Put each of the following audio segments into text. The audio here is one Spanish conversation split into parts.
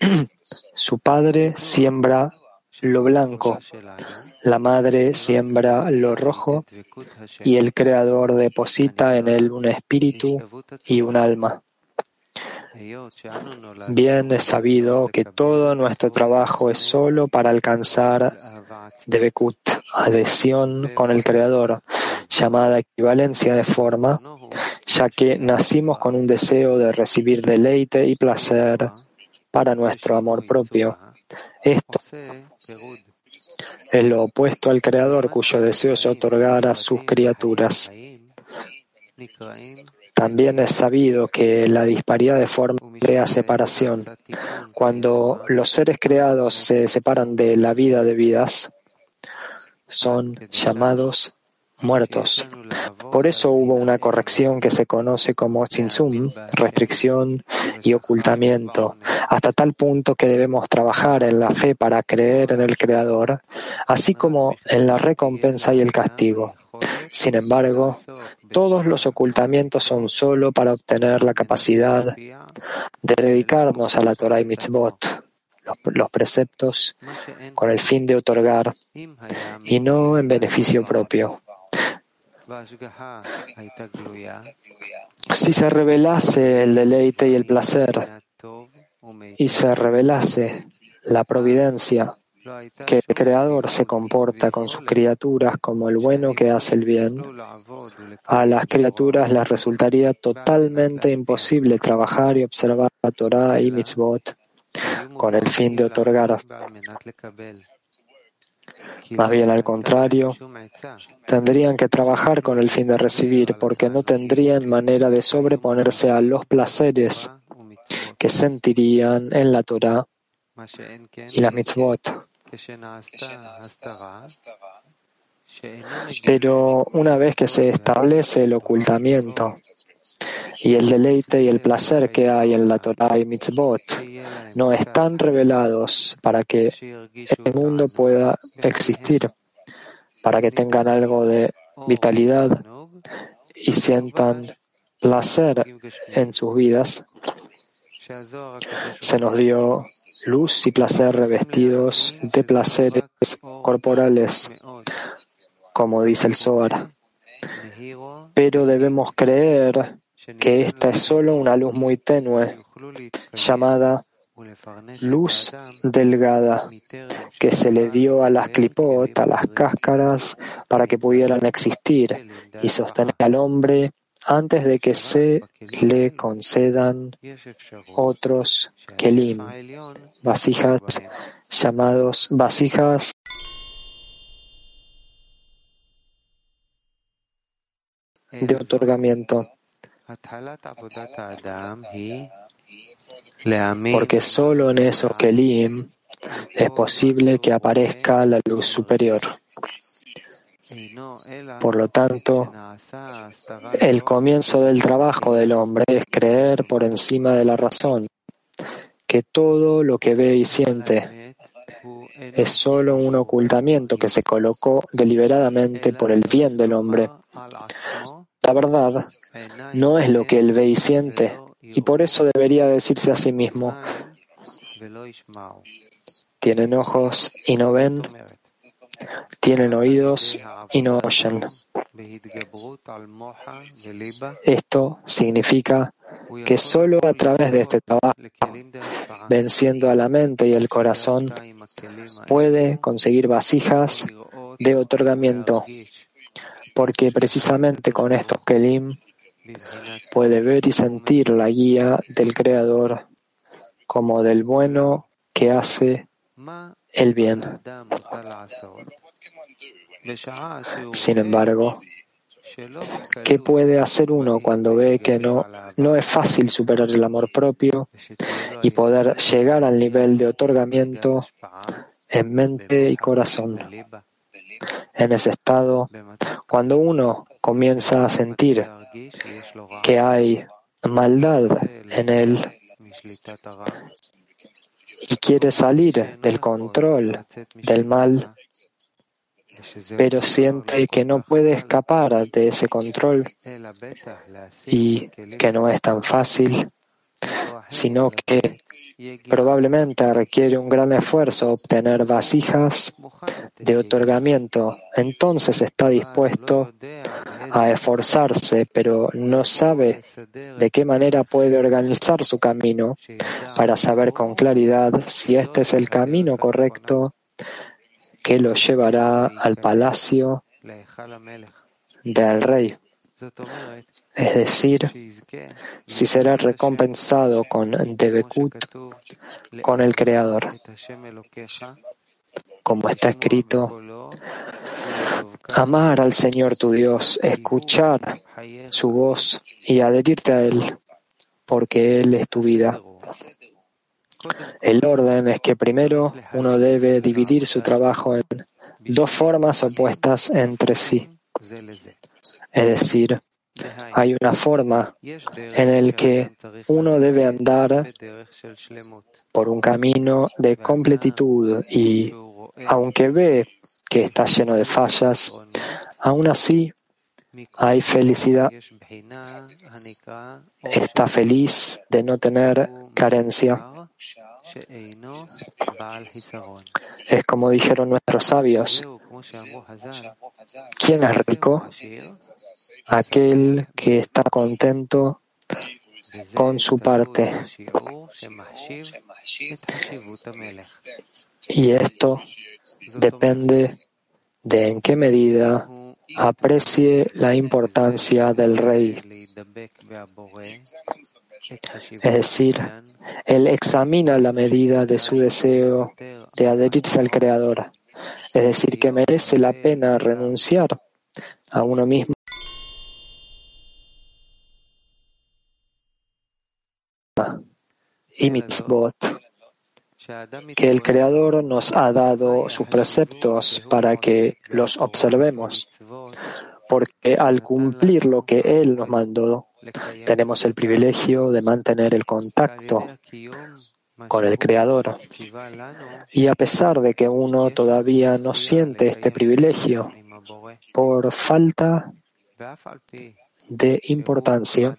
Su padre siembra lo blanco, la madre siembra lo rojo y el Creador deposita en él un espíritu y un alma. Bien es sabido que todo nuestro trabajo es solo para alcanzar Debekut, adhesión con el Creador, llamada equivalencia de forma, ya que nacimos con un deseo de recibir deleite y placer para nuestro amor propio. Esto es lo opuesto al Creador cuyo deseo es otorgar a sus criaturas. También es sabido que la disparidad de forma crea separación. Cuando los seres creados se separan de la vida de vidas, son llamados muertos. Por eso hubo una corrección que se conoce como tzimtzum, restricción y ocultamiento, hasta tal punto que debemos trabajar en la fe para creer en el Creador, así como en la recompensa y el castigo. Sin embargo, todos los ocultamientos son solo para obtener la capacidad de dedicarnos a la Torah y mitzvot, los preceptos, con el fin de otorgar y no en beneficio propio. Si se revelase el deleite y el placer y se revelase la providencia, que el Creador se comporta con sus criaturas como el bueno que hace el bien, a las criaturas les resultaría totalmente imposible trabajar y observar la Torah y mitzvot con el fin de otorgar. Más bien al contrario, tendrían que trabajar con el fin de recibir, porque no tendrían manera de sobreponerse a los placeres que sentirían en la Torah y la mitzvot. Pero una vez que se establece el ocultamiento y el deleite y el placer que hay en la Torah y mitzvot no están revelados para que el mundo pueda existir, para que tengan algo de vitalidad y sientan placer en sus vidas, se nos dio luz y placer revestidos de placeres corporales, como dice el Zohar. Pero debemos creer que esta es solo una luz muy tenue, llamada luz delgada, que se le dio a las clipot, a las cáscaras, para que pudieran existir y sostener al hombre antes de que se le concedan otros kelim, vasijas llamados vasijas. De otorgamiento. Porque solo en esos kelim es posible que aparezca la luz superior. Por lo tanto, el comienzo del trabajo del hombre es creer por encima de la razón que todo lo que ve y siente es solo un ocultamiento que se colocó deliberadamente por el bien del hombre. La verdad no es lo que él ve y siente, y por eso debería decirse a sí mismo, tienen ojos y no ven, tienen oídos y no oyen. Esto significa que solo a través de este trabajo, venciendo a la mente y el corazón, puede conseguir vasijas de otorgamiento, porque precisamente con estos kelim puede ver y sentir la guía del Creador como del bueno que hace el bien. Sin embargo, ¿qué puede hacer uno cuando ve que no, no es fácil superar el amor propio y poder llegar al nivel de otorgamiento en mente y corazón? En ese estado, cuando uno comienza a sentir que hay maldad en él y quiere salir del control del mal, pero siente que no puede escapar de ese control y que no es tan fácil, sino que probablemente requiere un gran esfuerzo obtener vasijas de otorgamiento. Entonces está dispuesto a esforzarse, pero no sabe de qué manera puede organizar su camino para saber con claridad si este es el camino correcto que lo llevará al palacio del rey. Es decir, si será recompensado con Debekut, con el Creador. Como está escrito, amar al Señor tu Dios, escuchar su voz y adherirte a Él, porque Él es tu vida. El orden es que primero uno debe dividir su trabajo en dos formas opuestas entre sí. Es decir, hay una forma en la que uno debe andar por un camino de completitud y, aunque ve que está lleno de fallas, aún así hay felicidad. Está feliz de no tener carencia. Es como dijeron nuestros sabios, ¿quién es rico? Aquel que está contento con su parte. Y esto depende de en qué medida aprecie la importancia del rey. Es decir, él examina la medida de su deseo de adherirse al Creador. Es decir, que merece la pena renunciar a uno mismo. Y mitzvot, que el Creador nos ha dado sus preceptos para que los observemos, porque al cumplir lo que Él nos mandó, tenemos el privilegio de mantener el contacto con el Creador. Y a pesar de que uno todavía no siente este privilegio por falta de importancia,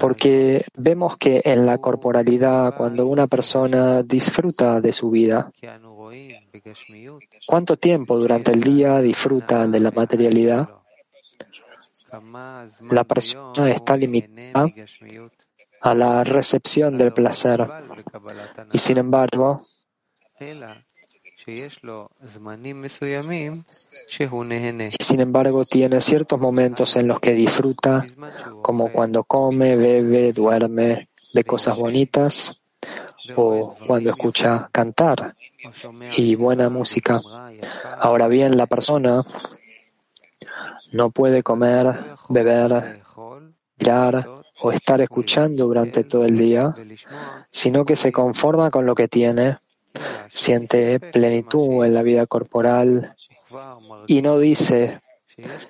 porque vemos que en la corporalidad, cuando una persona disfruta de su vida, ¿cuánto tiempo durante el día disfruta de la materialidad? La persona está limitada a la recepción del placer. y sin embargo y sin embargo, tiene ciertos momentos en los que disfruta, como cuando come, bebe, duerme, ve cosas bonitas o cuando escucha cantar y buena música. Ahora bien, la persona no puede comer, beber, mirar o estar escuchando durante todo el día, sino que se conforma con lo que tiene siente plenitud en la vida corporal y no dice,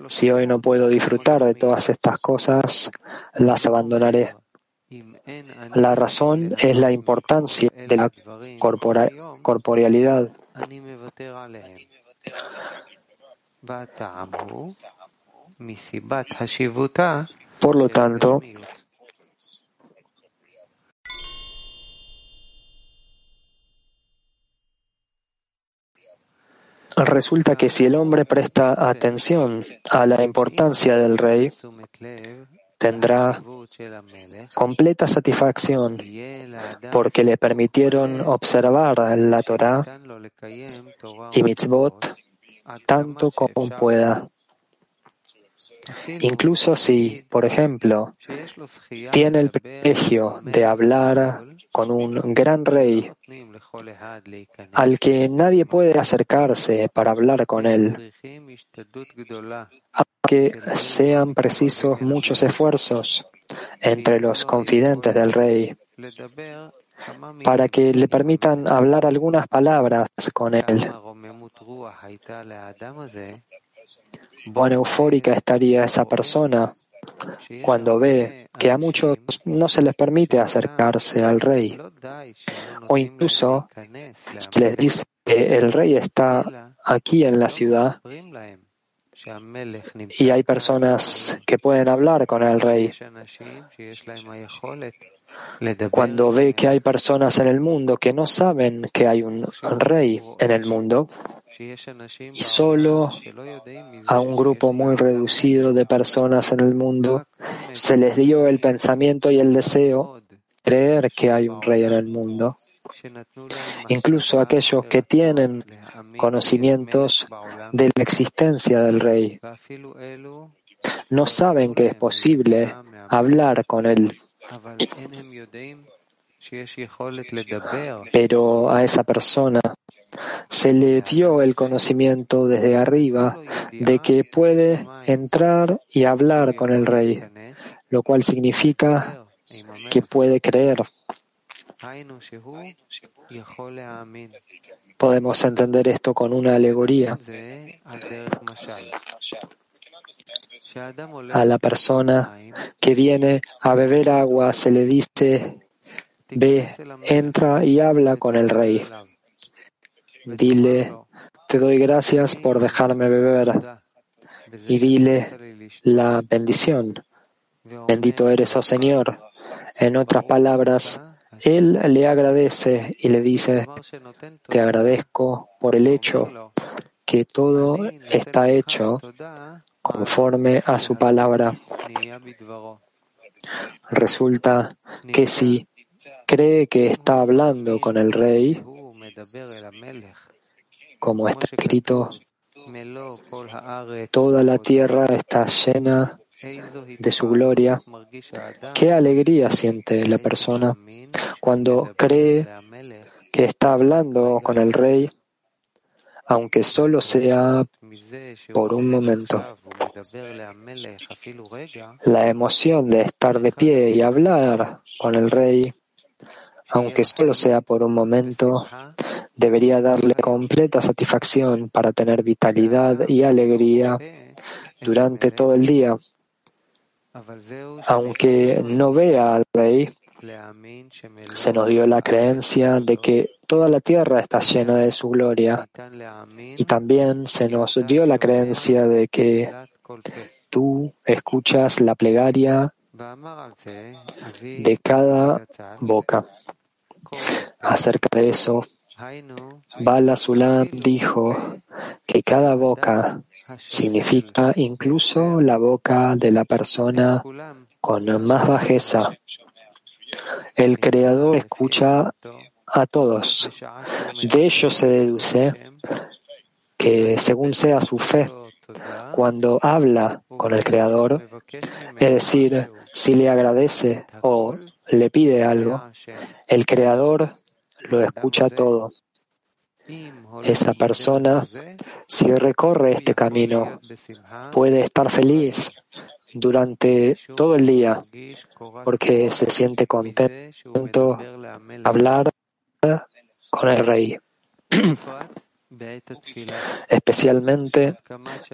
si hoy no puedo disfrutar de todas estas cosas, las abandonaré. La razón es la importancia de la corporealidad. Por lo tanto, Resulta que si el hombre presta atención a la importancia del rey, tendrá completa satisfacción porque le permitieron observar la Torah y mitzvot tanto como pueda. Incluso si, por ejemplo, tiene el privilegio de hablar con un gran rey al que nadie puede acercarse para hablar con él, aunque sean precisos muchos esfuerzos entre los confidentes del rey para que le permitan hablar algunas palabras con él. Cuán eufórica estaría esa persona cuando ve que a muchos no se les permite acercarse al rey, o incluso se les dice que el rey está aquí en la ciudad Y hay personas que pueden hablar con el rey. Cuando ve que hay personas en el mundo que no saben que hay un rey en el mundo, y solo a un grupo muy reducido de personas en el mundo se les dio el pensamiento y el deseo creer que hay un rey en el mundo. Incluso aquellos que tienen conocimientos de la existencia del rey. No saben que es posible hablar con él. Pero a esa persona se le dio el conocimiento desde arriba de que puede entrar y hablar con el rey, lo cual significa que puede creer. Podemos entender esto con una alegoría. A la persona que viene a beber agua se le dice, ve, entra y habla con el rey. Dile, te doy gracias por dejarme beber. Y dile la bendición. Bendito eres, oh Señor. En otras palabras, él le agradece y le dice, te agradezco por el hecho que todo está hecho conforme a su palabra. Resulta que si cree que está hablando con el rey, como está escrito, toda la tierra está llena de su gloria. Qué alegría siente la persona cuando cree que está hablando con el rey, aunque solo sea por un momento. La emoción de estar de pie y hablar con el rey, aunque solo sea por un momento, debería darle completa satisfacción para tener vitalidad y alegría durante todo el día. Aunque no vea al rey, se nos dio la creencia de que toda la tierra está llena de su gloria y también se nos dio la creencia de que tú escuchas la plegaria de cada boca. Acerca de eso, Bala Sulam dijo que cada boca significa incluso la boca de la persona con más bajeza. El Creador escucha a todos. De ello se deduce que según sea su fe, cuando habla con el Creador, es decir, si le agradece o le pide algo, el Creador lo escucha todo. Esa persona, si recorre este camino, puede estar feliz durante todo el día porque se siente contento hablar con el rey. Especialmente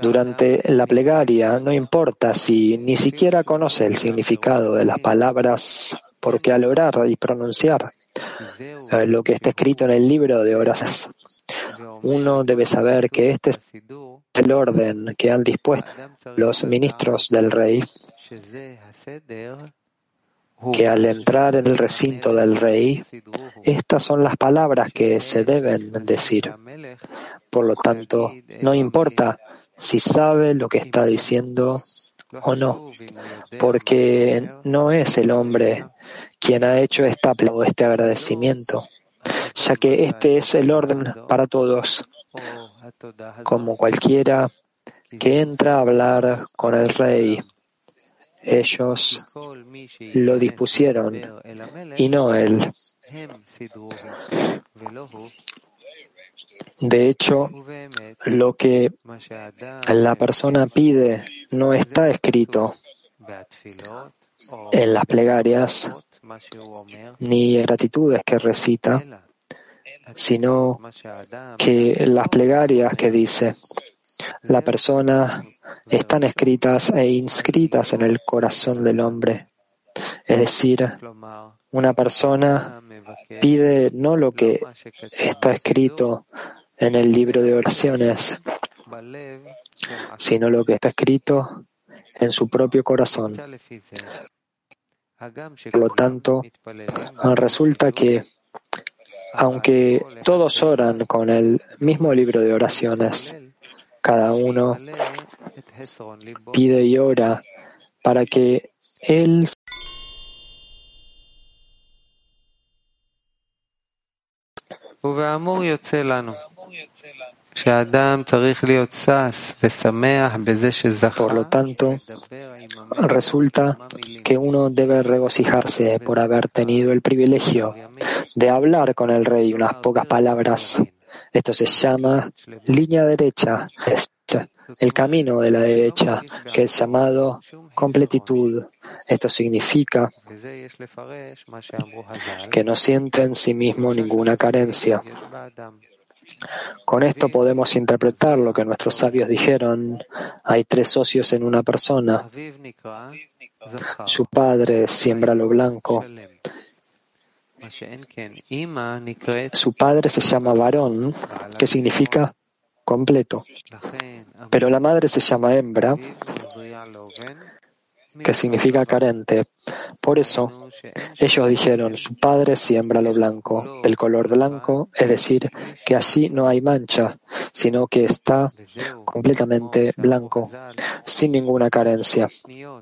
durante la plegaria, no importa si ni siquiera conoce el significado de las palabras, porque al orar y pronunciar lo que está escrito en el libro de horas. Uno debe saber que este es el orden que han dispuesto los ministros del rey, que al entrar en el recinto del rey, estas son las palabras que se deben decir. Por lo tanto, no importa si sabe lo que está diciendo o no, porque no es el hombre quien ha hecho esta, este agradecimiento, ya que este es el orden para todos, como cualquiera que entra a hablar con el rey. Ellos lo dispusieron y no él. De hecho, lo que la persona pide no está escrito en las plegarias ni gratitudes que recita, sino que las plegarias que dice la persona están escritas e inscritas en el corazón del hombre. Es decir, una persona pide no lo que está escrito en el libro de oraciones, sino lo que está escrito en su propio corazón. Por lo tanto, resulta que, aunque todos oran con el mismo libro de oraciones, cada uno pide y ora para que él Por lo tanto, resulta que uno debe regocijarse por haber tenido el privilegio de hablar con el rey unas pocas palabras. Esto se llama línea derecha, el camino de la derecha, que es llamado completitud. Esto significa que no siente en sí mismo ninguna carencia. Con esto podemos interpretar lo que nuestros sabios dijeron. Hay tres socios en una persona. Su padre siembra lo blanco. Su padre se llama varón, que significa completo. Pero la madre se llama hembra, que significa carente. Por eso, ellos dijeron, su padre siembra lo blanco, del color blanco, es decir, que allí no hay mancha, sino que está completamente blanco, sin ninguna carencia.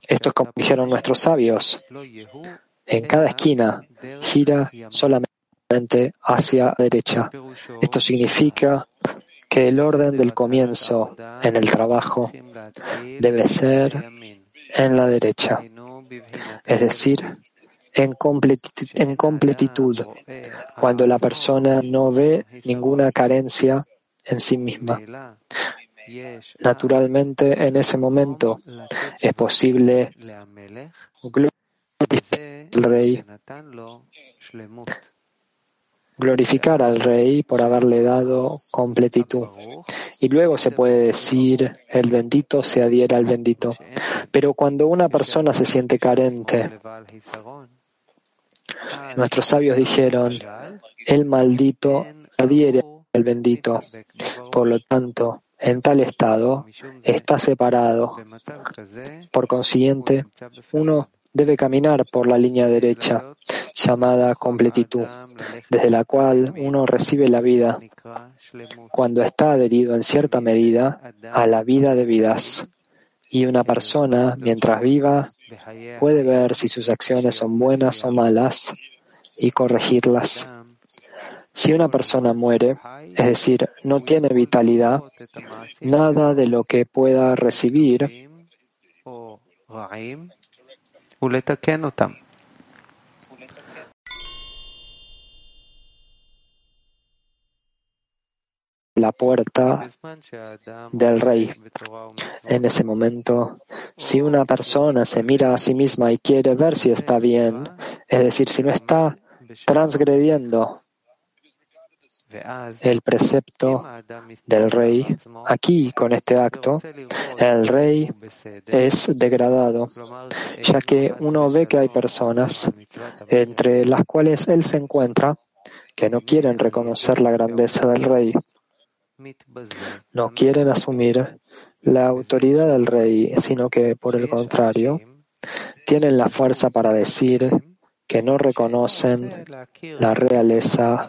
Esto es como dijeron nuestros sabios. En cada esquina gira solamente hacia la derecha. Esto significa que el orden del comienzo en el trabajo debe ser en la derecha, es decir, en completitud, cuando la persona no ve ninguna carencia en sí misma. Naturalmente, en ese momento es posible glorificar al rey, glorificar al rey por haberle dado completitud. Y luego se puede decir, el bendito se adhiera al bendito. Pero cuando una persona se siente carente, nuestros sabios dijeron, el maldito adhiere al bendito. Por lo tanto, en tal estado está separado. Por consiguiente, uno debe caminar por la línea derecha, llamada completitud, desde la cual uno recibe la vida cuando está adherido en cierta medida a la vida de vidas. Y una persona, mientras viva, puede ver si sus acciones son buenas o malas y corregirlas. Si una persona muere, es decir, no tiene vitalidad, nada de lo que pueda recibir la puerta del rey. En ese momento, si una persona se mira a sí misma y quiere ver si está bien, es decir, si no está transgrediendo el precepto del rey, aquí con este acto, el rey es degradado, ya que uno ve que hay personas entre las cuales él se encuentra que no quieren reconocer la grandeza del rey. No quieren asumir la autoridad del rey, sino que, por el contrario, tienen la fuerza para decir que no reconocen la realeza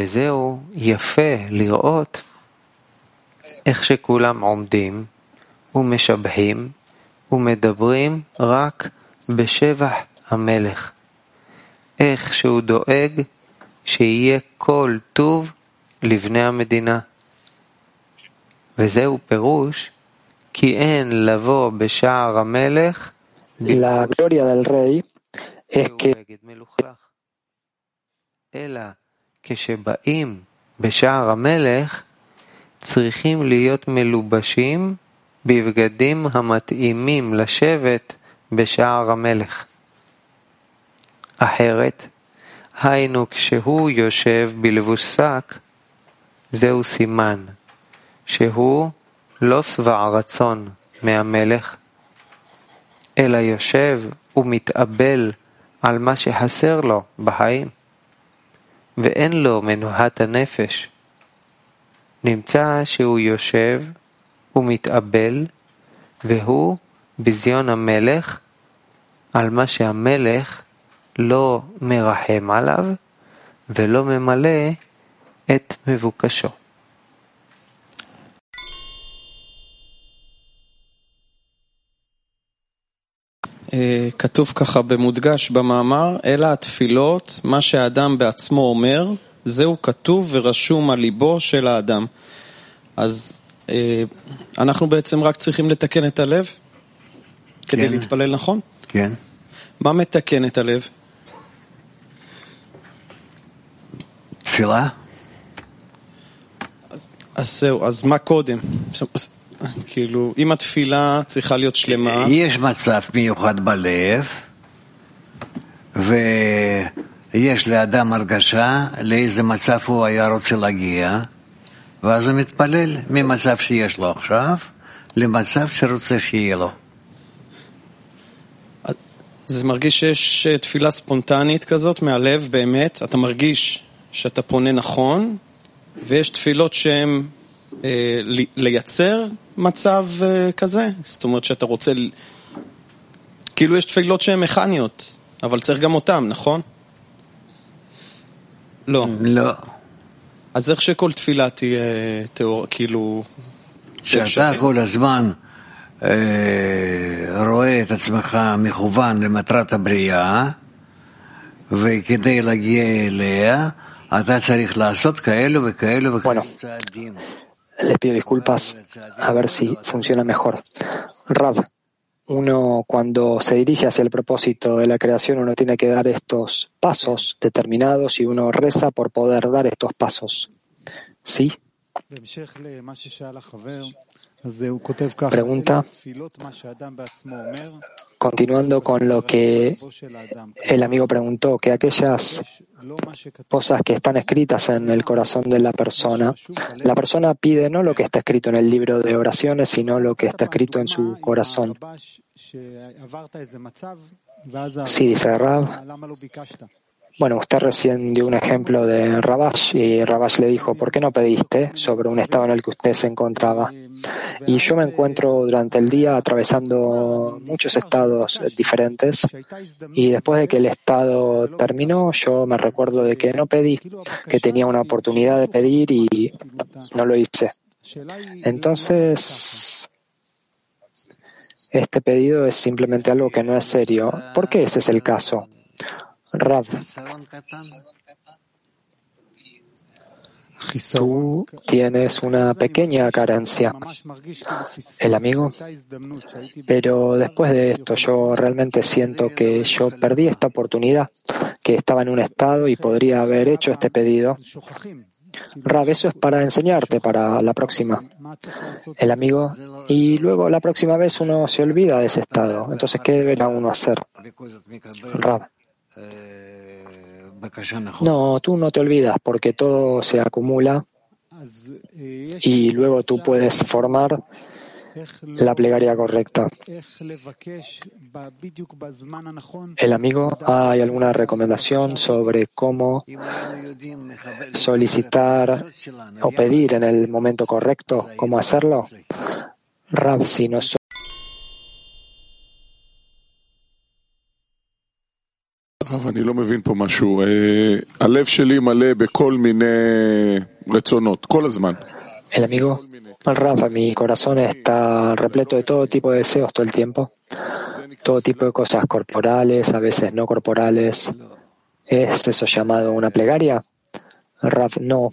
וזהו יפה לראות איך שכולם עומדים ומשבחים ומדברים רק בשבח המלך, איך שהוא דואג שיהיה כל טוב לבני המדינה. וזהו פירוש כי אין לבוא בשער המלך La gloria del rey es que אלא כשבאים בשער המלך צריכים להיות מלובשים בבגדים המתאימים לשבת בשער המלך. אחרת, היינו כשהוא יושב בלבוש שק, זהו סימן שהוא לא שבע רצון מהמלך, אלא יושב ומתאבל על מה שחסר לו בחיים, ואין לו מנוהת הנפש. נמצא שהוא יושב ומתאבל, והוא ביזיון המלך על מה שהמלך לא מרחם עליו ולא ממלא את מבוקשו. כתוב ככה במודגש במאמר, אלא התפילות, מה שהאדם בעצמו אומר, זהו כתוב ורשום על ליבו של האדם. אז אנחנו בעצם רק צריכים לתקן את הלב כדי כן. להתפלל נכון? כן. מה מתקן את הלב? תפילה? אז זהו, אז מה קודם? כאילו, אם התפילה צריכה להיות שלמה, יש מצב מיוחד בלב, ויש לאדם הרגשה לאיזה מצב הוא היה רוצה להגיע, ואז הוא מתפלל ממצב שיש לו עכשיו למצב שרוצה שיהיה לו. זה מרגיש שיש אה, תפילה ספונטנית כזאת מהלב, באמת, אתה מרגיש שאתה פונה נכון, ויש תפילות שהן לייצר מצב אה, כזה, זאת אומרת שאתה רוצה, כאילו יש תפילות שהן מכניות, אבל צריך גם אותן, נכון? לא. לא. אז איך שכל תפילה תהיה תיאור, כאילו... שאתה אפשרי? כל הזמן אה, רואה את עצמך מכוון למטרת הבריאה, וכדי להגיע אליה, אתה צריך לעשות כאלו וכאלו וכאלו. צעדים. Les pido disculpas a ver si funciona mejor. Rab, uno cuando se dirige hacia el propósito de la creación, uno tiene que dar estos pasos determinados y uno reza por poder dar estos pasos. ¿Sí? Pregunta. Continuando con lo que el amigo preguntó, que aquellas cosas que están escritas en el corazón de la persona. La persona pide no lo que está escrito en el libro de oraciones, sino lo que está escrito en su corazón. Sí, dice Rab. Bueno, usted recién dio un ejemplo de Rabash y Rabash le dijo, ¿por qué no pediste sobre un estado en el que usted se encontraba? Y yo me encuentro durante el día atravesando muchos estados diferentes y después de que el estado terminó, yo me recuerdo de que no pedí, que tenía una oportunidad de pedir y no lo hice. Entonces, este pedido es simplemente algo que no es serio. ¿Por qué ese es el caso? Rab, tú tienes una pequeña carencia, el amigo, pero después de esto yo realmente siento que yo perdí esta oportunidad, que estaba en un estado y podría haber hecho este pedido. Rab, eso es para enseñarte para la próxima, el amigo, y luego la próxima vez uno se olvida de ese estado. Entonces, ¿qué deberá uno hacer? Rab. Eh, no, tú no te olvidas porque todo se acumula y luego tú puedes formar la plegaria correcta. El amigo, ¿hay alguna recomendación sobre cómo solicitar o pedir en el momento correcto? ¿Cómo hacerlo? Rab, si אני לא מבין פה משהו. אה, הלב שלי מלא בכל מיני רצונות, כל הזמן. El amigo, Rafa, mi corazón está repleto de todo tipo de deseos todo el tiempo, todo tipo de cosas corporales, a veces no corporales. ¿Es eso llamado una plegaria? Raf, no.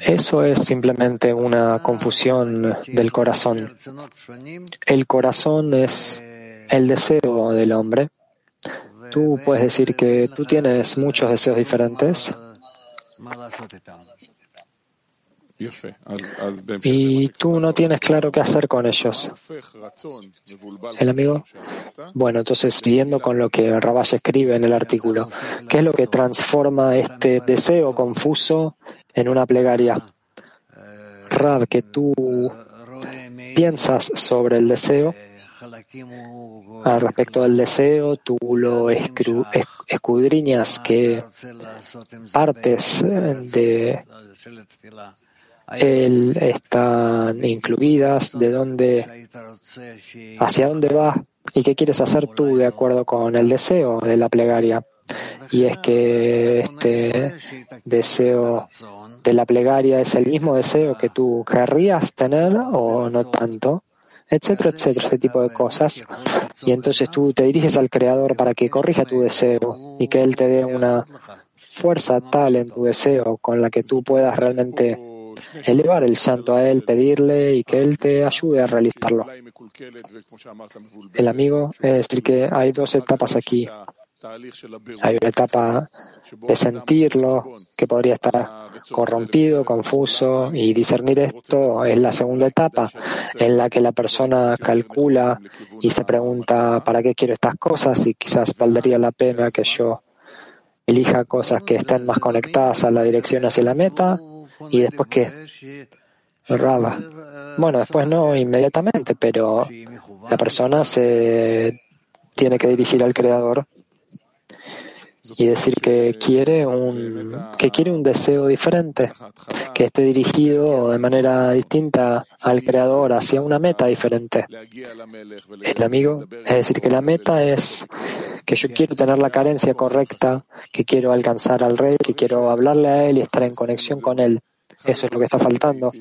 Eso es simplemente una confusión del corazón. El corazón es el deseo del hombre. Tú puedes decir que tú tienes muchos deseos diferentes y tú no tienes claro qué hacer con ellos. El amigo. Bueno, entonces, siguiendo con lo que Rabash escribe en el artículo, ¿qué es lo que transforma este deseo confuso en una plegaria? Rab, que tú piensas sobre el deseo, ah, al respecto del deseo, tú lo escudriñas, que partes eh, de él están incluidas, de dónde, hacia dónde vas y qué quieres hacer tú de acuerdo con el deseo de la plegaria. Y es que este deseo de la plegaria es el mismo deseo que tú querrías tener o no tanto, etcétera, etcétera, este tipo de cosas. Y entonces tú te diriges al Creador para que corrija tu deseo y que Él te dé una fuerza tal en tu deseo con la que tú puedas realmente elevar el santo a Él, pedirle y que Él te ayude a realizarlo. El amigo es decir que hay dos etapas aquí. Hay una etapa de sentirlo, que podría estar corrompido, confuso, y discernir esto es la segunda etapa, en la que la persona calcula y se pregunta, ¿para qué quiero estas cosas? Y quizás valdría la pena que yo elija cosas que estén más conectadas a la dirección hacia la meta y después que Raba. Bueno, después no inmediatamente, pero la persona se tiene que dirigir al Creador y decir que quiere un que quiere un deseo diferente, que esté dirigido de manera distinta al creador hacia una meta diferente. El amigo, es decir, que la meta es que yo quiero tener la carencia correcta, que quiero alcanzar al rey, que quiero hablarle a él y estar en conexión con él. Eso es lo que está faltando.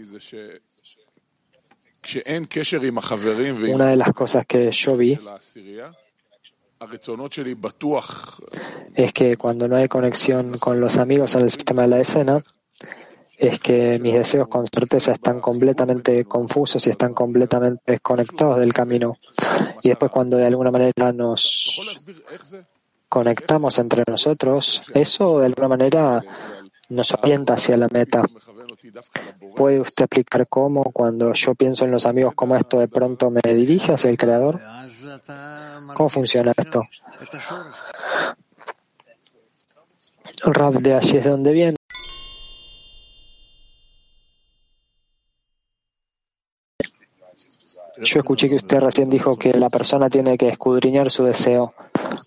Una de las cosas que yo vi es que cuando no hay conexión con los amigos al sistema de la escena, es que mis deseos con certeza están completamente confusos y están completamente desconectados del camino. Y después cuando de alguna manera nos conectamos entre nosotros, eso de alguna manera nos orienta hacia la meta puede usted explicar cómo, cuando yo pienso en los amigos, cómo esto de pronto me dirige hacia el Creador? ¿Cómo funciona esto? Rab de allí es de donde viene. Yo escuché que usted recién dijo que la persona tiene que escudriñar su deseo.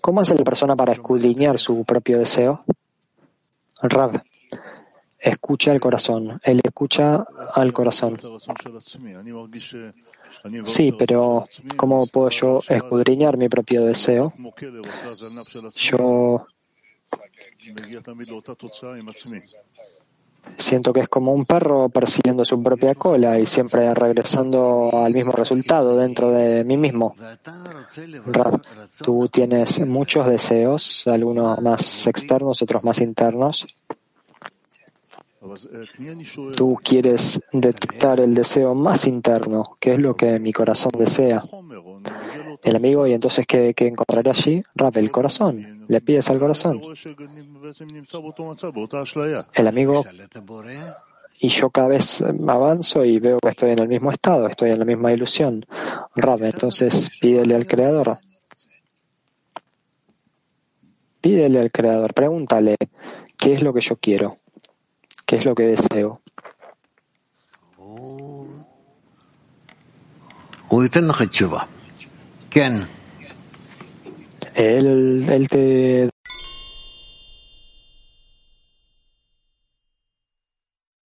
¿Cómo hace la persona para escudriñar su propio deseo? Rab escucha al corazón. Él escucha al corazón. Sí, pero ¿cómo puedo yo escudriñar mi propio deseo? Yo siento que es como un perro persiguiendo su propia cola y siempre regresando al mismo resultado dentro de mí mismo. Rab, tú tienes muchos deseos, algunos más externos, otros más internos. Tú quieres detectar el deseo más interno, que es lo que mi corazón desea. El amigo, y entonces, ¿qué, qué allí? Rab, el corazón. Le pides al corazón. El amigo, y yo cada vez avanzo y veo que estoy en el mismo estado, estoy en la misma ilusión. Rab, entonces, pídele al Creador. Pídele al Creador, pregúntale, ¿qué es lo que yo quiero? Qué es lo que deseo. Él, él te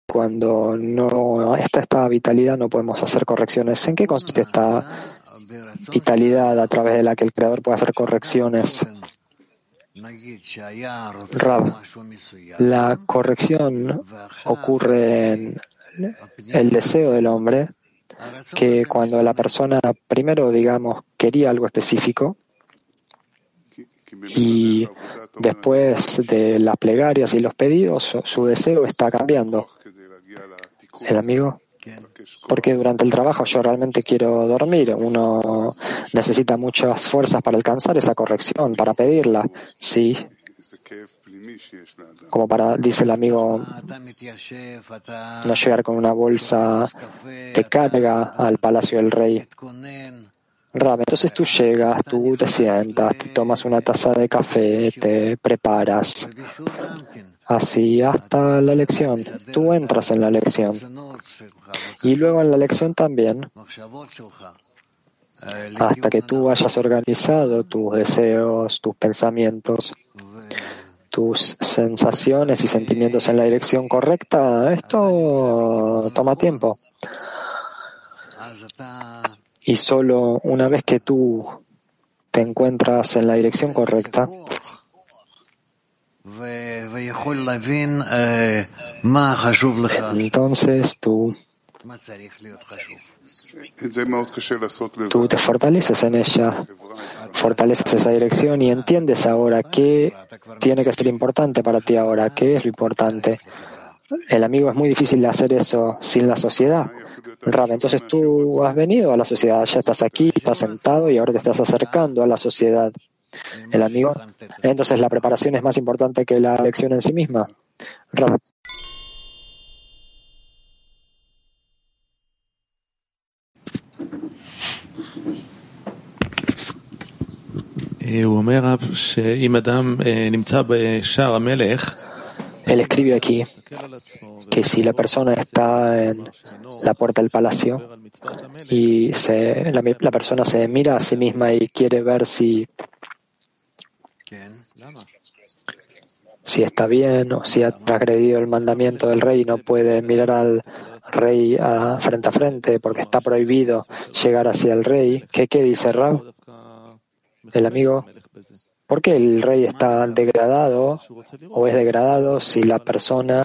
cuando no está esta vitalidad no podemos hacer correcciones. ¿En qué consiste esta vitalidad a través de la que el creador puede hacer correcciones Rab, la corrección ocurre en el deseo del hombre, que cuando la persona primero, digamos, quería algo específico, y después de las plegarias y los pedidos, su, deseo está cambiando. El amigo porque durante el trabajo yo realmente quiero dormir. Uno necesita muchas fuerzas para alcanzar esa corrección, para pedirla. Sí. Como para, dice el amigo, no llegar con una bolsa de carga al palacio del rey. Rab, entonces tú llegas, tú te sientas, te tomas una taza de café, te preparas. Así hasta la lección. Tú entras en la lección. Y luego en la lección también, hasta que tú hayas organizado tus deseos, tus pensamientos, tus sensaciones y sentimientos en la dirección correcta, esto toma tiempo. Y solo una vez que tú te encuentras en la dirección correcta, entonces tú, tú te fortaleces en ella, fortaleces esa dirección y entiendes ahora qué tiene que ser importante para ti ahora, qué es lo importante. El amigo es muy difícil hacer eso sin la sociedad. Rab, entonces tú has venido a la sociedad, ya estás aquí, estás sentado y ahora te estás acercando a la sociedad. El amigo, entonces la preparación es más importante que la lección en sí misma. Rab. Él escribe aquí que si la persona está en la puerta del palacio y se, la, persona se mira a sí misma y quiere ver si, está bien o si ha transgredido el mandamiento del rey, no puede mirar al rey a, frente a frente porque está prohibido llegar hacia el rey. ¿Qué, qué dice Rab? El amigo ¿Por qué el rey está degradado o es degradado si la persona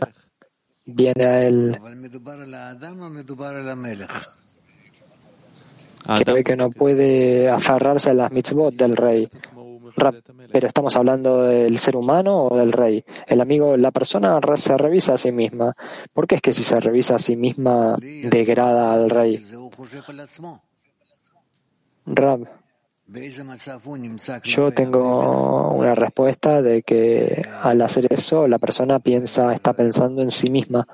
viene a él que ve que no puede aferrarse a las mitzvot del rey? Pero estamos hablando del ser humano o del rey. El amigo, la persona se revisa a sí misma. ¿Por qué es que si se revisa a sí misma degrada al rey? Rab. Yo tengo una respuesta de que al hacer eso la persona piensa, está pensando en sí misma,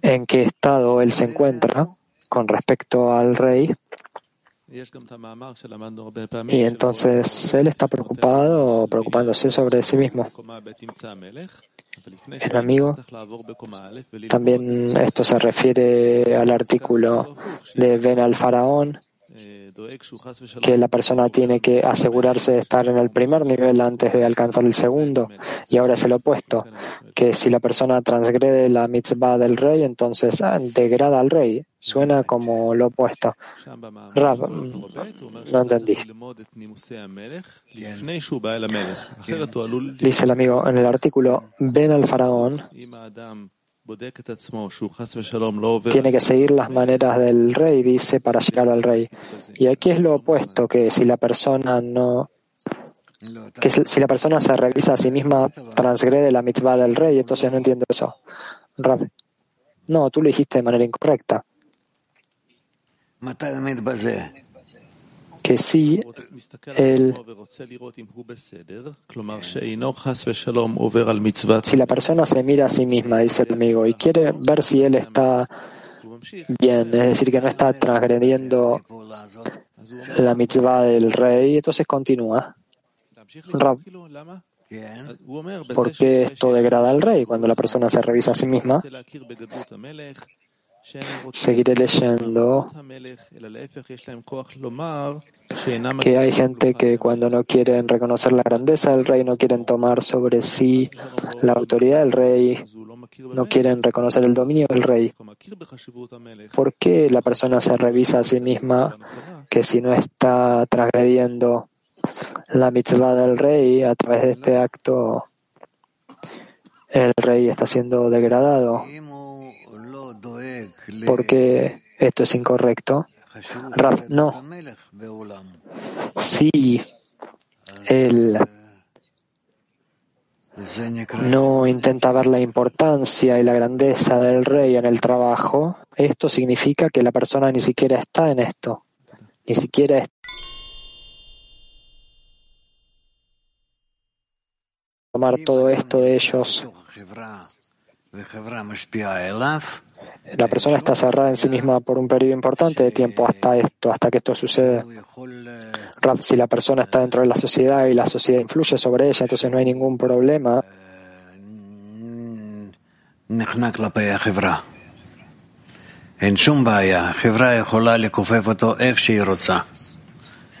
en qué estado él se encuentra con respecto al rey. Y entonces él está preocupado, preocupándose sobre sí mismo. El amigo, también esto se refiere al artículo de Ben al Faraón, que la persona tiene que asegurarse de estar en el primer nivel antes de alcanzar el segundo. Y ahora es el opuesto, que si la persona transgrede la mitzvah del rey, entonces degrada al rey. Suena como lo opuesto. Rab, no entendí. Dice el amigo en el artículo, ven al faraón tiene que seguir las maneras del rey, dice, para llegar al rey. Y aquí es lo opuesto, que si la persona no que si la persona se revisa a sí misma, transgrede la mitzvah del rey, entonces no entiendo eso. Rab. No, tú lo dijiste de manera incorrecta. Que si él, si la persona se mira a sí misma, dice el amigo, y quiere ver si él está bien, es decir, que no está transgrediendo la mitzvah del rey, entonces continúa. ¿Por qué esto degrada al rey cuando la persona se revisa a sí misma? Seguiré leyendo que hay gente que cuando no quieren reconocer la grandeza del rey, no quieren tomar sobre sí la autoridad del rey, no quieren reconocer el dominio del rey. ¿Por qué la persona se revisa a sí misma que si no está transgrediendo la mitzvah del rey a través de este acto, el rey está siendo degradado? Porque esto es incorrecto. Raf, no. Si él no intenta ver la importancia y la grandeza del rey en el trabajo, esto significa que la persona ni siquiera está en esto, ni siquiera está tomar todo esto de ellos. La persona está cerrada en sí misma por un periodo importante de tiempo hasta esto, hasta que esto sucede. Si la persona está dentro de la sociedad y la sociedad influye sobre ella, entonces no hay ningún problema.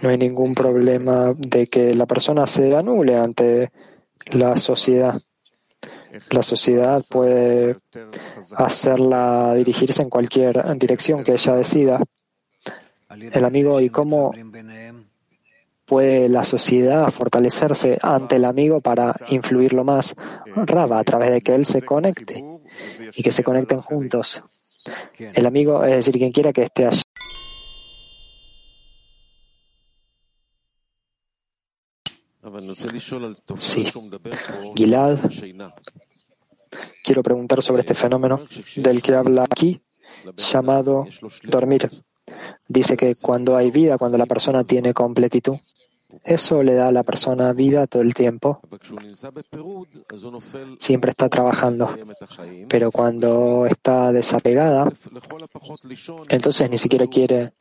No hay ningún problema de que la persona se anule ante la sociedad. La sociedad puede hacerla dirigirse en cualquier dirección que ella decida. El amigo, ¿y cómo puede la sociedad fortalecerse ante el amigo para influirlo más? Raba, a través de que él se conecte y que se conecten juntos. El amigo, es decir, quien quiera que esté allí. Sí. Gilad, quiero preguntar sobre este fenómeno del que habla aquí, llamado dormir. Dice que cuando hay vida, cuando la persona tiene completitud, eso le da a la persona vida todo el tiempo. Siempre está trabajando. Pero cuando está desapegada, entonces ni siquiera quiere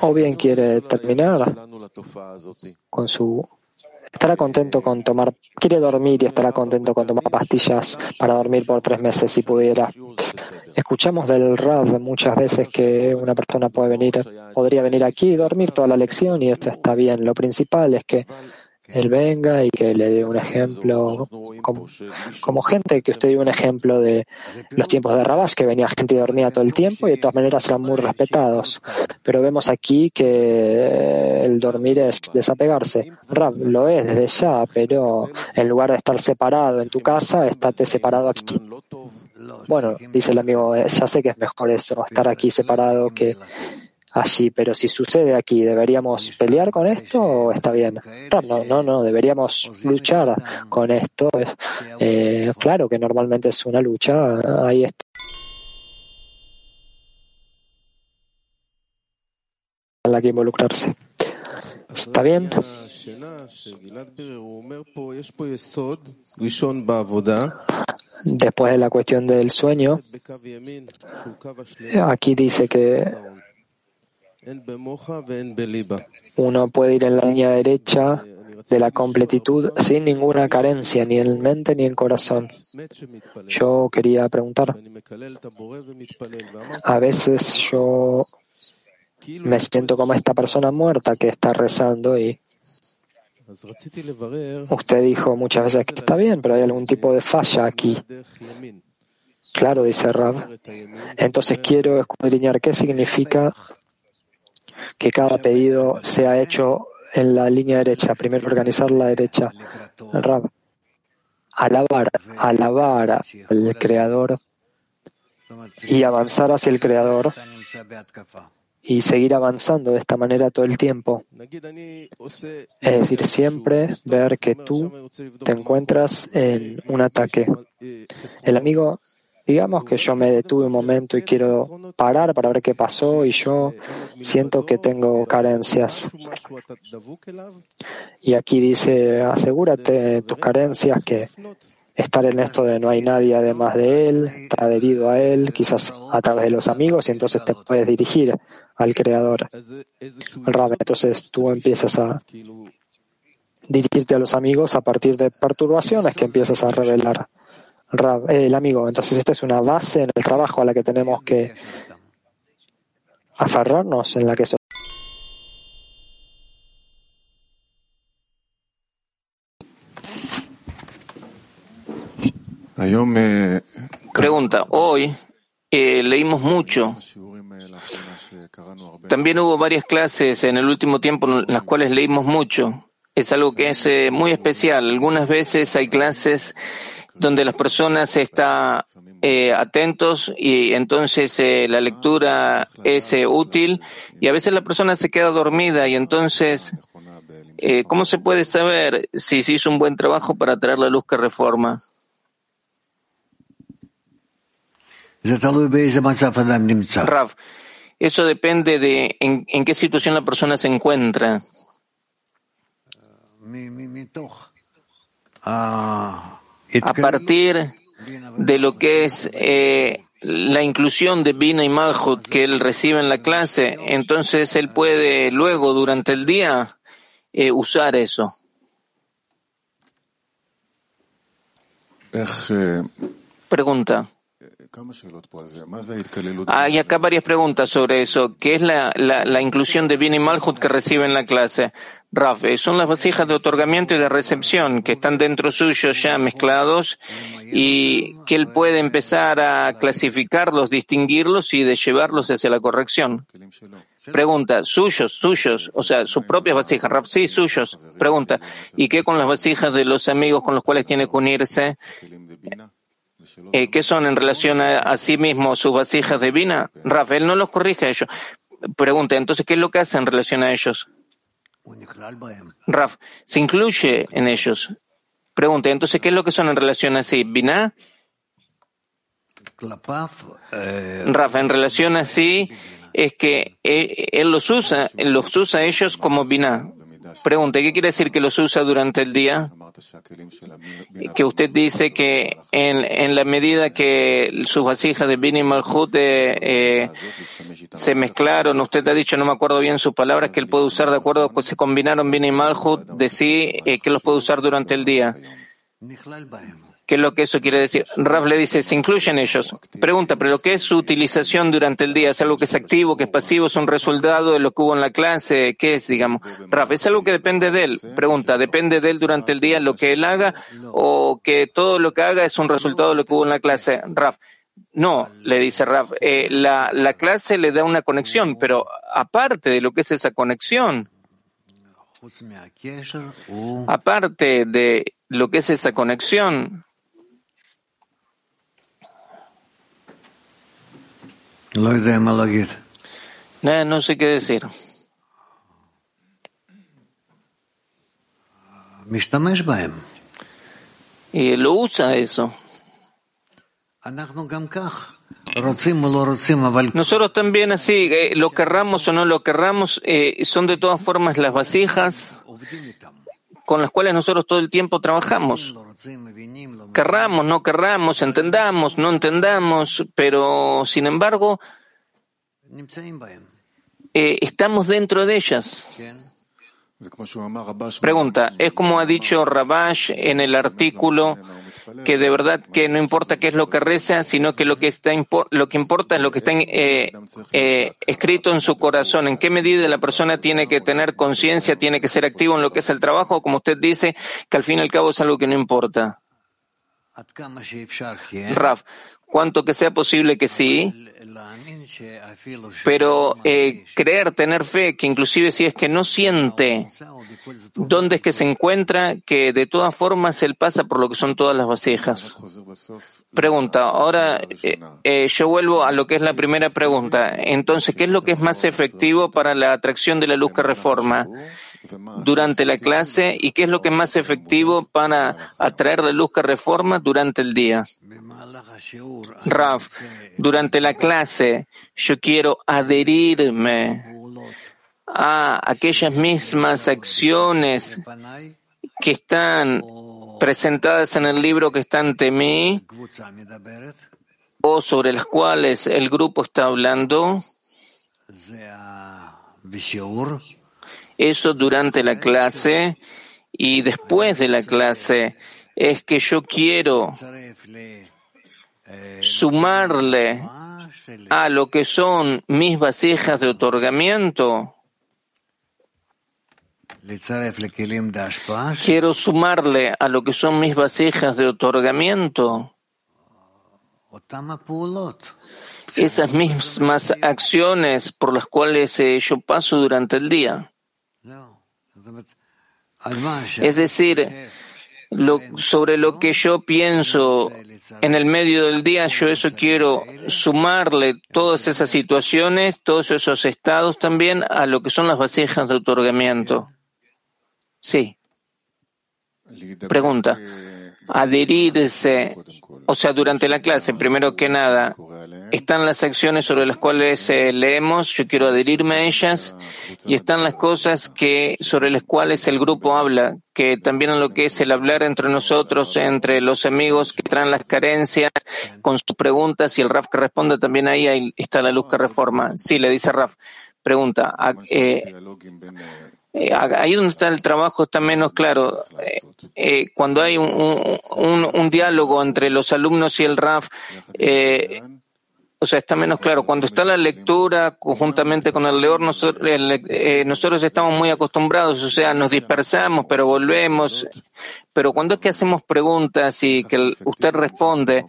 o bien quiere terminar con su estará contento con tomar, quiere dormir y estará contento con tomar pastillas para dormir por tres meses si pudiera. Escuchamos del Rab muchas veces que una persona puede venir, podría venir aquí y dormir toda la lección y esto está bien. Lo principal es que él venga y que le dé un ejemplo, como, gente que usted dio un ejemplo de los tiempos de Rabash, que venía gente y dormía todo el tiempo y de todas maneras eran muy respetados. Pero vemos aquí que el dormir es desapegarse. Rab lo es desde ya, pero en lugar de estar separado en tu casa, estate separado aquí. Bueno, dice el amigo, ya sé que es mejor eso, estar aquí separado que allí, pero si sucede aquí, ¿deberíamos pelear con esto o está bien? No, no, no, deberíamos luchar con esto. Eh, claro que normalmente es una lucha, ahí está. en la que involucrarse. ¿Está bien? Después de la cuestión del sueño, aquí dice que uno puede ir en la línea derecha de la completitud sin ninguna carencia, ni en mente ni en corazón. Yo quería preguntar, a veces yo me siento como esta persona muerta que está rezando y usted dijo muchas veces que está bien, pero hay algún tipo de falla aquí. Claro, dice Rab. Entonces quiero escudriñar qué significa que cada pedido sea hecho en la línea derecha. Primero organizar la derecha. Alabar, alabar al Creador y avanzar hacia el Creador y seguir avanzando de esta manera todo el tiempo. Es decir, siempre ver que tú te encuentras en un ataque. El amigo Digamos que yo me detuve un momento y quiero parar para ver qué pasó y yo siento que tengo carencias. Y aquí dice, asegúrate tus carencias que estar en esto de no hay nadie además de él, está adherido a él, quizás a través de los amigos y entonces te puedes dirigir al creador. Entonces tú empiezas a dirigirte a los amigos a partir de perturbaciones que empiezas a revelar. Eh, el amigo. Entonces, esta es una base en el trabajo a la que tenemos que aferrarnos, en la que Pregunta, hoy eh, leímos mucho. También hubo varias clases en el último tiempo en las cuales leímos mucho. Es algo que es eh, muy especial. Algunas veces hay clases donde las personas están eh, atentos y entonces eh, la lectura es eh, útil y a veces la persona se queda dormida y entonces eh, ¿cómo se puede saber si se hizo un buen trabajo para traer la luz que reforma? Rav, eso depende de en, en qué situación la persona se encuentra. Ah a partir de lo que es eh, la inclusión de Bina y Malhut que él recibe en la clase, entonces él puede luego, durante el día, eh, usar eso. Pregunta. Hay ah, acá varias preguntas sobre eso. ¿Qué es la, la, la inclusión de bien y malhut que recibe en la clase? Raf, eh, son las vasijas de otorgamiento y de recepción que están dentro suyo ya mezclados y que él puede empezar a clasificarlos, distinguirlos y de llevarlos hacia la corrección. Pregunta, suyos, suyos, o sea, sus propias vasijas, Raf, sí, suyos. Pregunta, ¿y qué con las vasijas de los amigos con los cuales tiene que unirse? eh, que son en relación a, sí mismos sus vasijas divinas, Rafael no los corrige a ellos. Pregunta, entonces, ¿qué es lo que hace en relación a ellos? Raf, se incluye en ellos. Pregunta, entonces, ¿qué es lo que son en relación a sí? ¿Biná? Rafa, en relación a sí, es que eh, él, los usa, él los usa a ellos como Biná. Pregunta, ¿qué quiere decir que los usa durante el día? Que usted dice que en, en la medida que sus vasijas de Bin y Malhut eh, eh, se mezclaron, usted ha dicho, no me acuerdo bien sus palabras, que él puede usar de acuerdo, que se combinaron Bin y Malhut, de sí, eh, que los puede usar durante el día. ¿Qué es lo que eso quiere decir? Raf le dice, se incluyen ellos. Pregunta, ¿pero qué es su utilización durante el día? ¿Es algo que es activo, que es pasivo, es un resultado de lo que hubo en la clase? ¿Qué es, digamos? Raf, ¿es algo que depende de él? Pregunta, ¿depende de él durante el día lo que él haga o que todo lo que haga es un resultado de lo que hubo en la clase? Raf, no, le dice Raf, eh, la, la clase le da una conexión, pero aparte de lo que es esa conexión, aparte de lo que es esa conexión, No, no sé qué decir. Y lo usa eso. Nosotros también así, eh, lo querramos o no lo querramos, eh, son de todas formas las vasijas con las cuales nosotros todo el tiempo trabajamos querramos, no querramos, entendamos, no entendamos, pero sin embargo eh, estamos dentro de ellas. Pregunta, es como ha dicho Rabash en el artículo que de verdad que no importa qué es lo que reza, sino que lo que, está, lo que importa es lo que está eh, eh, escrito en su corazón. ¿En qué medida la persona tiene que tener conciencia, tiene que ser activo en lo que es el trabajo? Como usted dice, que al fin y al cabo es algo que no importa. Raf, cuanto que sea posible que sí, pero eh, creer, tener fe, que inclusive si es que no siente dónde es que se encuentra, que de todas formas él pasa por lo que son todas las vasijas. Pregunta, ahora eh, eh, yo vuelvo a lo que es la primera pregunta. Entonces, ¿qué es lo que es más efectivo para la atracción de la luz que reforma? durante la clase y qué es lo que es más efectivo para atraer de luz que reforma durante el día. Raf, durante la clase yo quiero adherirme a aquellas mismas acciones que están presentadas en el libro que está ante mí o sobre las cuales el grupo está hablando eso durante la clase y después de la clase. Es que yo quiero sumarle a lo que son mis vasijas de otorgamiento. Quiero sumarle a lo que son mis vasijas de otorgamiento esas mismas acciones por las cuales eh, yo paso durante el día. Es decir, sobre lo que yo pienso en el medio del día, yo eso quiero sumarle todas esas situaciones, todos esos estados también a lo que son las vasijas de otorgamiento. Sí. Pregunta. Adherirse, o sea, durante la clase, primero que nada, están las acciones sobre las cuales eh, leemos, yo quiero adherirme a ellas, y están las cosas que, sobre las cuales el grupo habla, que también lo que es el hablar entre nosotros, entre los amigos que traen las carencias, con sus preguntas, y el Raf que responde también ahí, ahí está la luz que reforma. Sí, le dice Raf. Pregunta, eh, eh, ahí donde está el trabajo está menos claro. Eh, eh, cuando hay un, un- un- diálogo entre los alumnos y el RAF, o sea, está menos claro. Cuando está la lectura conjuntamente con el leor, nosotros, nosotros estamos muy acostumbrados, o sea, nos dispersamos, pero volvemos. Pero cuando es que hacemos preguntas y que usted responde,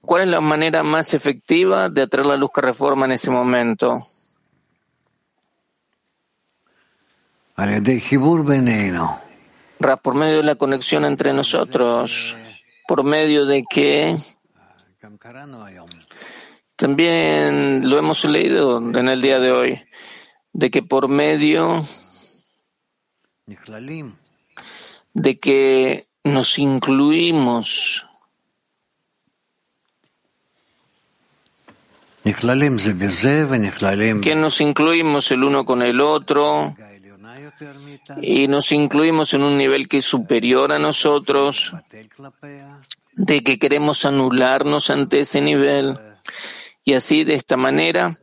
¿cuál es la manera más efectiva de atraer la luz que reforma en ese momento? Por medio de la conexión entre nosotros, por medio de que también lo hemos leído en el día de hoy, de que por medio de que nos incluimos. Que nos incluimos el uno con el otro y nos incluimos en un nivel que es superior a nosotros, de que queremos anularnos ante ese nivel. Y así, de esta manera,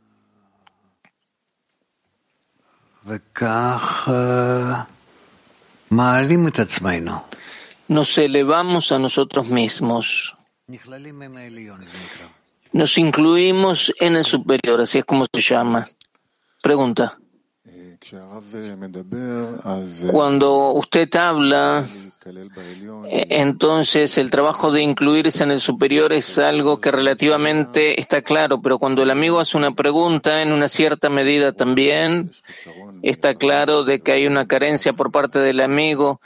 nos elevamos a nosotros mismos. Nos incluimos en el superior, así es como se llama. Pregunta. Cuando usted habla, eh, entonces el trabajo de incluirse en el superior es algo que relativamente está claro, pero cuando el amigo hace una pregunta, en una cierta medida también está claro de que hay una carencia por parte del amigo,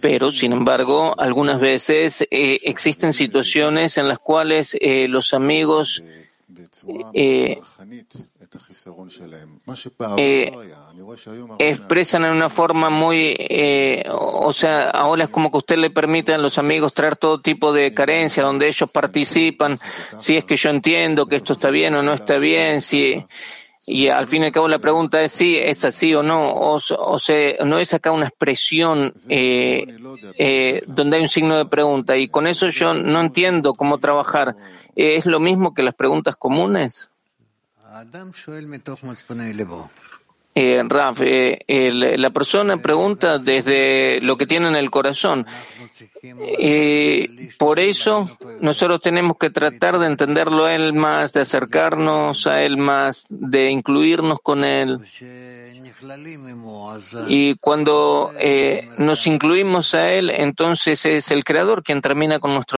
pero sin embargo, algunas veces eh, existen situaciones en las cuales eh, los amigos eh, eh, expresan en una forma muy, eh, o sea, ahora es como que usted le permite a los amigos traer todo tipo de carencia, donde ellos participan, si es que yo entiendo que esto está bien o no está bien, si, y al fin y al cabo la pregunta es si es así o no, o, o sea, no es acá una expresión eh, eh, donde hay un signo de pregunta, y con eso yo no entiendo cómo trabajar. ¿Es lo mismo que las preguntas comunes? Eh, Raf, eh, la persona pregunta desde lo que tiene en el corazón. Eh, por eso nosotros tenemos que tratar de entenderlo a él más, de acercarnos a él más, de incluirnos con él. Y cuando eh, nos incluimos a él, entonces es el creador quien termina con nuestro